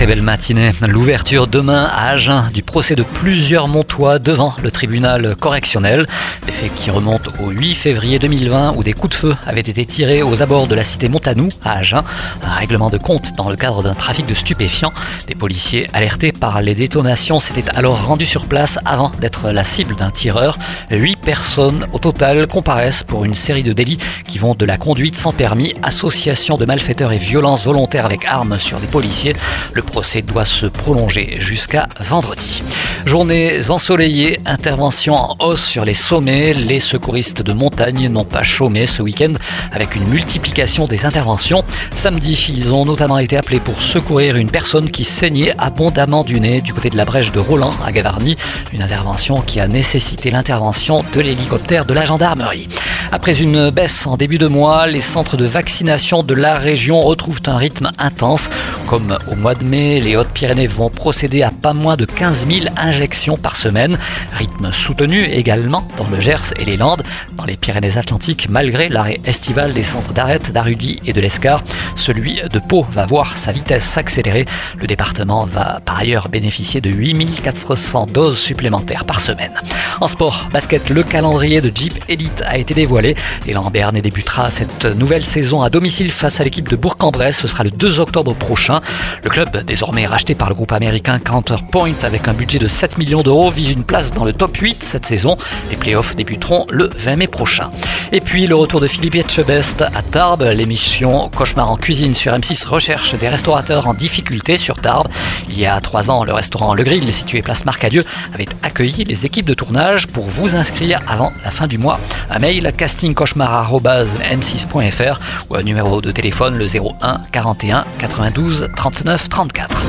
Très belle matinée. L'ouverture demain à Agen du procès de plusieurs Montois devant le tribunal correctionnel. Des faits qui remontent au 8 février 2020 où des coups de feu avaient été tirés aux abords de la cité Montanou à Agen. Un règlement de compte dans le cadre d'un trafic de stupéfiants. Des policiers alertés par les détonations s'étaient alors rendus sur place avant d'être la cible d'un tireur. Huit personnes au total comparaissent pour une série de délits qui vont de la conduite sans permis, association de malfaiteurs et violence volontaire avec armes sur des policiers. Procès doit se prolonger jusqu'à vendredi. Journées ensoleillées, intervention en hausse sur les sommets. Les secouristes de montagne n'ont pas chômé ce week-end avec une multiplication des interventions. Samedi, ils ont notamment été appelés pour secourir une personne qui saignait abondamment du nez du côté de la brèche de Roland à Gavarnie. Une intervention qui a nécessité l'intervention de l'hélicoptère de la gendarmerie. Après une baisse en début de mois, les centres de vaccination de la région retrouvent un rythme intense. Comme au mois de mai, les Hautes-Pyrénées vont procéder à pas moins de 15 000 injections par semaine. Rythme soutenu également dans le Gers et les Landes. Dans les Pyrénées-Atlantiques, malgré l'arrêt estival des centres d'arrêt d'Arudy et de l'Escar, celui de Pau va voir sa vitesse s'accélérer. Le département va par ailleurs bénéficier de 8400 doses supplémentaires par semaine. En sport, basket, le calendrier de Jeep Elite a été dévoilé. Et Lamberne débutera cette nouvelle saison à domicile face à l'équipe de Bourg-en-Bresse. Ce sera le 2 octobre prochain. Le club, désormais racheté par le groupe américain Counterpoint avec un budget de 7 millions d'euros, vise une place dans le top 8 cette saison. Les playoffs débuteront le 20 mai prochain. Et puis le retour de Philippe Etchebest à Tarbes. L'émission Cauchemar en cuisine sur M6 recherche des restaurateurs en difficulté sur Tarbes. Il y a trois ans, le restaurant Le Grill, situé place Marcadieu, avait accueilli les équipes de tournage pour vous inscrire avant la fin du mois. Un mail castingcauchemar.m6.fr ou un numéro de téléphone le 01 41 92 39 34.